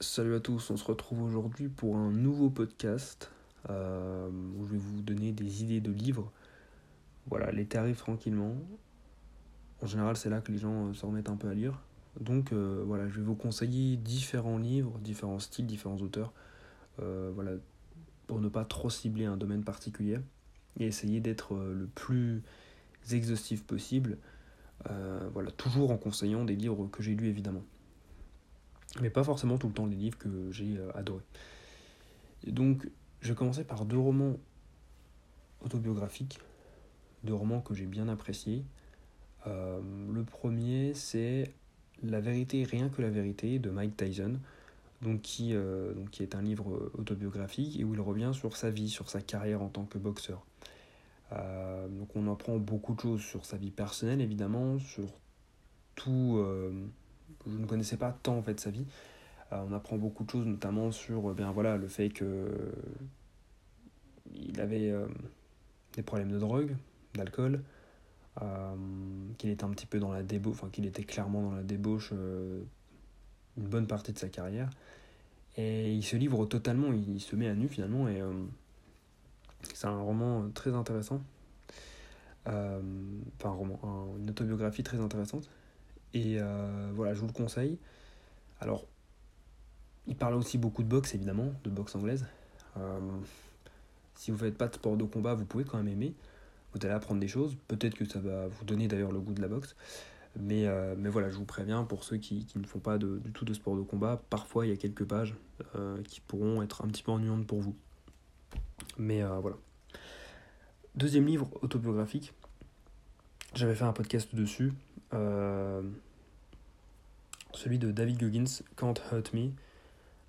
Salut à tous, on se retrouve aujourd'hui pour un nouveau podcast euh, où je vais vous donner des idées de livres. Voilà, l'été arrive tranquillement. En général, c'est là que les gens euh, se remettent un peu à lire. Donc euh, voilà, je vais vous conseiller différents livres, différents styles, différents auteurs. voilà, pour ne pas trop cibler un domaine particulier et essayer d'être le plus exhaustif possible. voilà, toujours en conseillant des livres que j'ai lus évidemment mais pas forcément tout le temps les livres que j'ai euh, adorés. Donc, je commencer par deux romans autobiographiques, deux romans que j'ai bien appréciés. Euh, le premier, c'est La vérité, rien que la vérité de Mike Tyson, donc qui, euh, donc qui est un livre autobiographique et où il revient sur sa vie, sur sa carrière en tant que boxeur. donc on apprend beaucoup de choses sur sa vie personnelle évidemment, sur tout je ne connaissais pas tant en fait sa vie. Euh, on apprend beaucoup de choses, notamment sur euh, bien, voilà, le fait que il avait euh, des problèmes de drogue, d'alcool, qu'il était un petit peu dans la débauche, enfin qu'il était clairement dans la débauche une bonne partie de sa carrière. Et il se livre totalement, il, se met à nu finalement, et c'est un roman très intéressant. enfin, un roman, une autobiographie très intéressante. Et euh, voilà, je vous le conseille. Alors, il parle aussi beaucoup de boxe, évidemment, de boxe anglaise. Euh, si vous ne faites pas de sport de combat, vous pouvez quand même aimer. Vous allez apprendre des choses. Peut-être que ça va vous donner d'ailleurs le goût de la boxe. Mais, euh, voilà, je vous préviens, pour ceux qui, qui ne font pas du tout de sport de combat, parfois il y a quelques pages qui pourront être un petit peu ennuyantes pour vous. Mais voilà. Deuxième livre autobiographique. J'avais fait un podcast dessus celui de David Goggins, Can't Hurt Me.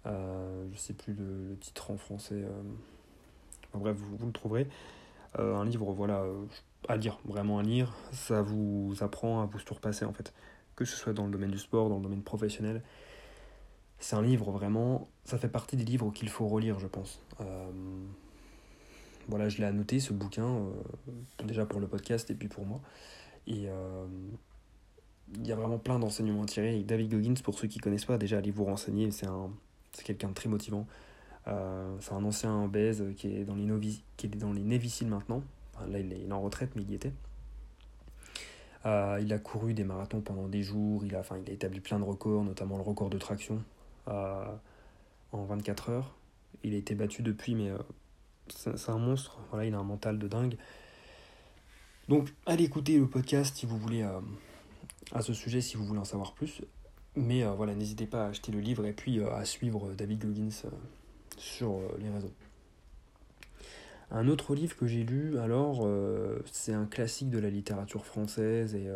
Euh, je sais plus le, titre en français. Euh, bref, vous, le trouverez. Euh, un livre, voilà, à lire, vraiment à lire. Ça vous apprend à vous surpasser en fait. Que ce soit dans le domaine du sport, dans le domaine professionnel. C'est un livre vraiment. Ça fait partie des livres qu'il faut relire, je pense. Voilà, je l'ai annoté ce bouquin, déjà pour le podcast et puis pour moi. Et il y a vraiment plein d'enseignements à tirer. David Goggins, pour ceux qui ne connaissent pas, déjà allez vous renseigner, c'est un, quelqu'un de très motivant. Euh, c'est un ancien obèse qui est dans les, novices, qui est dans les maintenant. là, il est, en retraite, mais il y était. Euh, il a couru des marathons pendant des jours, il a, enfin, il a établi plein de records, notamment le record de traction euh, en 24 heures. Il a été battu depuis, mais c'est un monstre. Voilà, il a un mental de dingue. Donc, allez écouter le podcast si vous voulez à ce sujet si vous voulez en savoir plus. Mais euh, voilà, n'hésitez pas à acheter le livre et puis euh, à suivre David Goggins euh, sur les réseaux. Un autre livre que j'ai lu, alors, c'est un classique de la littérature française et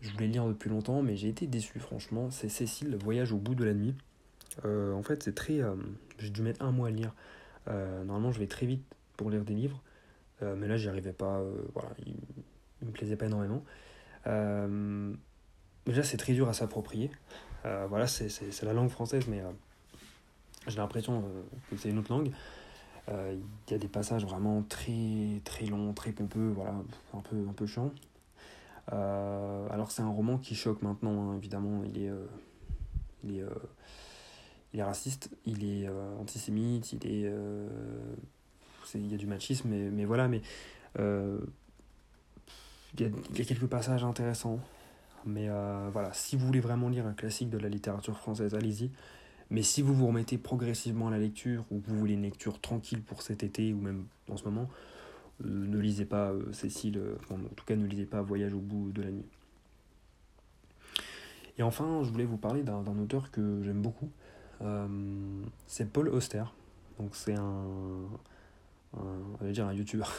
je voulais le lire depuis longtemps, mais j'ai été déçu, franchement. C'est Cécile, Voyage au bout de la nuit. en fait, c'est très. j'ai dû mettre un mois à lire. Normalement, je vais très vite pour lire des livres, mais là, j'y arrivais pas. voilà, il, il me plaisait pas énormément. Euh, déjà, c'est très dur à s'approprier. Euh, voilà, c'est la langue française, mais euh, j'ai l'impression que c'est une autre langue. Il y a des passages vraiment très très longs, très pompeux, voilà, un peu, un peu chiant. alors c'est un roman qui choque maintenant, hein, évidemment, il est, il est raciste, il est antisémite, il est, il y a du machisme, mais, voilà, mais il y, a, quelques passages intéressants. Mais euh, voilà, si vous voulez vraiment lire un classique de la littérature française, allez-y. Mais si vous vous remettez progressivement à la lecture, ou vous voulez une lecture tranquille pour cet été, ou même en ce moment, euh, ne lisez pas euh, Cécile, en tout cas ne lisez pas Voyage au bout de la nuit. Et enfin, je voulais vous parler d'un auteur que j'aime beaucoup. C'est Paul Auster. Donc c'est un, un, dire un youtubeur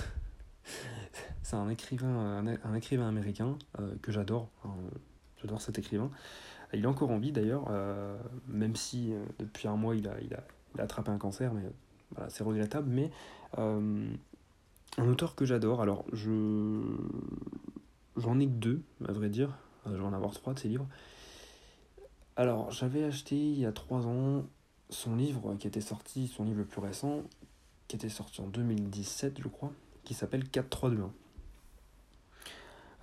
c'est un écrivain, américain euh, que j'adore. J'adore cet écrivain. Il est encore en vie d'ailleurs, euh, même si euh, depuis un mois il a, il, a, attrapé un cancer, mais voilà, c'est regrettable. Mais un auteur que j'adore, alors je j'en ai que deux, à vrai dire. Je vais en avoir trois de ses livres. Alors, j'avais acheté il y a trois ans son livre qui était sorti, son livre le plus récent, qui était sorti en 2017, je crois, qui s'appelle 4321.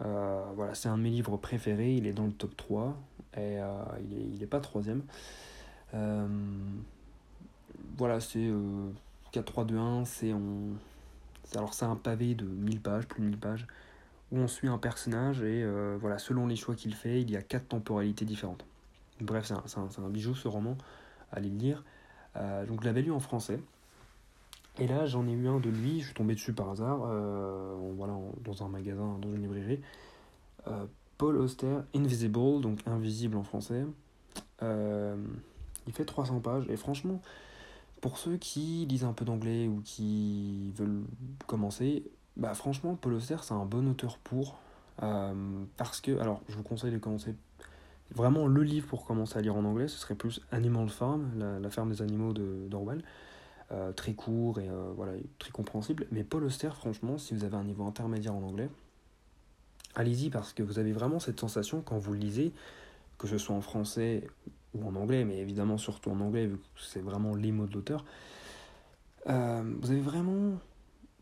Euh, voilà, c'est un de mes livres préférés, il est dans le top 3 et euh, il, est, il est pas troisième. voilà, c'est 4-3-2-1, c'est on... alors c'est un pavé de 1000 pages, plus de 1000 pages, où on suit un personnage et voilà, selon les choix qu'il fait, il y a quatre temporalités différentes. Bref, c'est un, un, bijou ce roman, allez le lire. donc je l'avais lu en français. Et là, j'en ai eu un de lui, je suis tombé dessus par hasard, euh, voilà, dans un magasin, dans une librairie. Euh, Paul Auster, Invisible, donc invisible en français. Euh, il fait 300 pages, et franchement, pour ceux qui lisent un peu d'anglais ou qui veulent commencer, bah franchement, Paul Auster, c'est un bon auteur pour. parce que, alors, je vous conseille de commencer. Vraiment, le livre pour commencer à lire en anglais, ce serait plus Animal Farm, la, ferme des animaux d'Orwell. De, euh, très court et euh, voilà, très compréhensible. Mais Paul Auster, franchement, si vous avez un niveau intermédiaire en anglais, allez-y parce que vous avez vraiment cette sensation quand vous lisez, que ce soit en français ou en anglais, mais évidemment surtout en anglais, vu que c'est vraiment les mots de l'auteur. Euh, vous avez vraiment.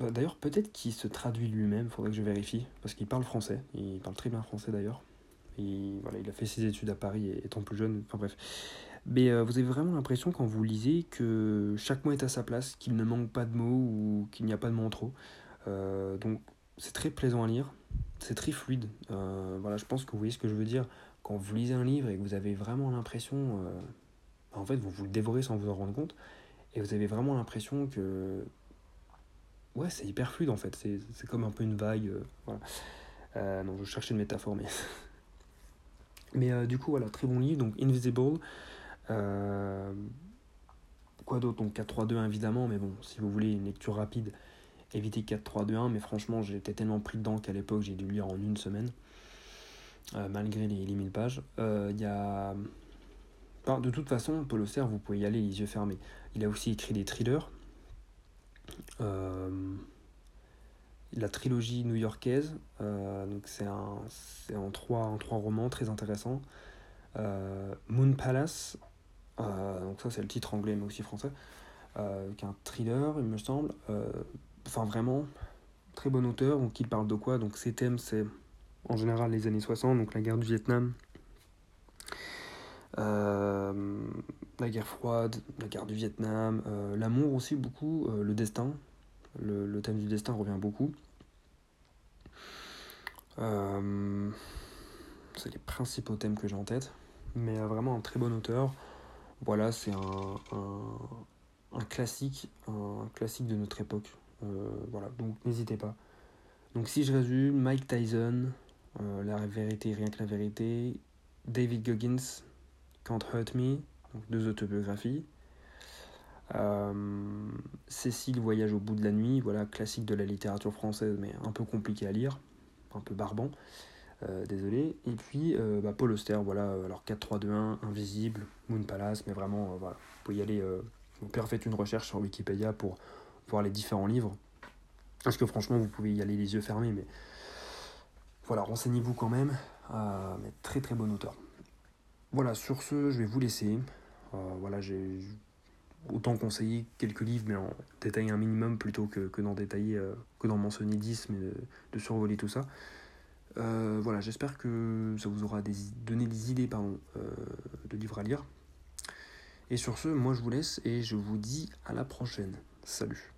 D'ailleurs, peut-être qu'il se traduit lui-même, faudrait que je vérifie, parce qu'il parle français, il parle très bien français d'ailleurs. Et voilà, il a fait ses études à Paris étant plus jeune, enfin bref. Mais euh, vous avez vraiment l'impression quand vous lisez que chaque mot est à sa place, qu'il ne manque pas de mots ou qu'il n'y a pas de mots en trop. Euh, donc c'est très plaisant à lire, c'est très fluide. Euh, voilà, je pense que vous voyez ce que je veux dire. Quand vous lisez un livre et que vous avez vraiment l'impression, en fait, vous vous le dévorez sans vous en rendre compte, et vous avez vraiment l'impression que, ouais, c'est hyper fluide en fait. C'est comme un peu une vague. voilà. non, je cherchais une métaphore, mais mais du coup, voilà, très bon livre. Donc Invisible. Euh, quoi d'autre? Donc 4-3-2 évidemment, mais bon, si vous voulez une lecture rapide, évitez 4-3-2-1, mais franchement j'étais tellement pris dedans qu'à l'époque j'ai dû lire en une semaine, euh, malgré les, les 1000 pages. Il euh, y a... de toute façon, Paul Auster, vous pouvez y aller les yeux fermés. Il a aussi écrit des thrillers. La trilogie new-yorkaise, donc c'est en trois, en trois romans très intéressants. Moon Palace, euh, donc ça c'est le titre anglais mais aussi français, euh, qui est un thriller il me semble. Euh, enfin vraiment, très bon auteur. Donc il parle de quoi? Donc ses thèmes c'est en général les années 60, donc la guerre du Vietnam, la guerre froide, la guerre du Vietnam, l'amour aussi beaucoup, le destin. Le, thème du destin revient beaucoup. c'est les principaux thèmes que j'ai en tête. Mais vraiment un très bon auteur. Voilà, c'est un, classique, un classique de notre époque. Euh, voilà, donc n'hésitez pas. Donc si je résume, Mike Tyson, euh, La vérité, rien que la vérité, David Goggins, Can't Hurt Me, deux autobiographies. Euh, Cécile Voyage au bout de la nuit, voilà, classique de la littérature française, mais un peu compliqué à lire, un peu barbant. Euh, désolé. Et puis euh, bah, Paul Auster, voilà, alors 4-3-2-1, Invisible, Moon Palace, mais vraiment, voilà, vous pouvez y aller, vous pouvez faire une recherche sur Wikipédia pour voir les différents livres. Parce que franchement, vous pouvez y aller les yeux fermés, mais voilà, renseignez-vous quand même. mais très très bon auteur. Voilà, sur ce, je vais vous laisser. voilà, j'ai autant conseillé quelques livres, mais en détailler un minimum plutôt que, que d'en détailler, que d'en mentionner 10, mais de survoler tout ça. Euh, voilà, j'espère que ça vous aura donné des idées pardon, euh, de livres à lire. Et sur ce, moi je vous laisse et je vous dis à la prochaine. Salut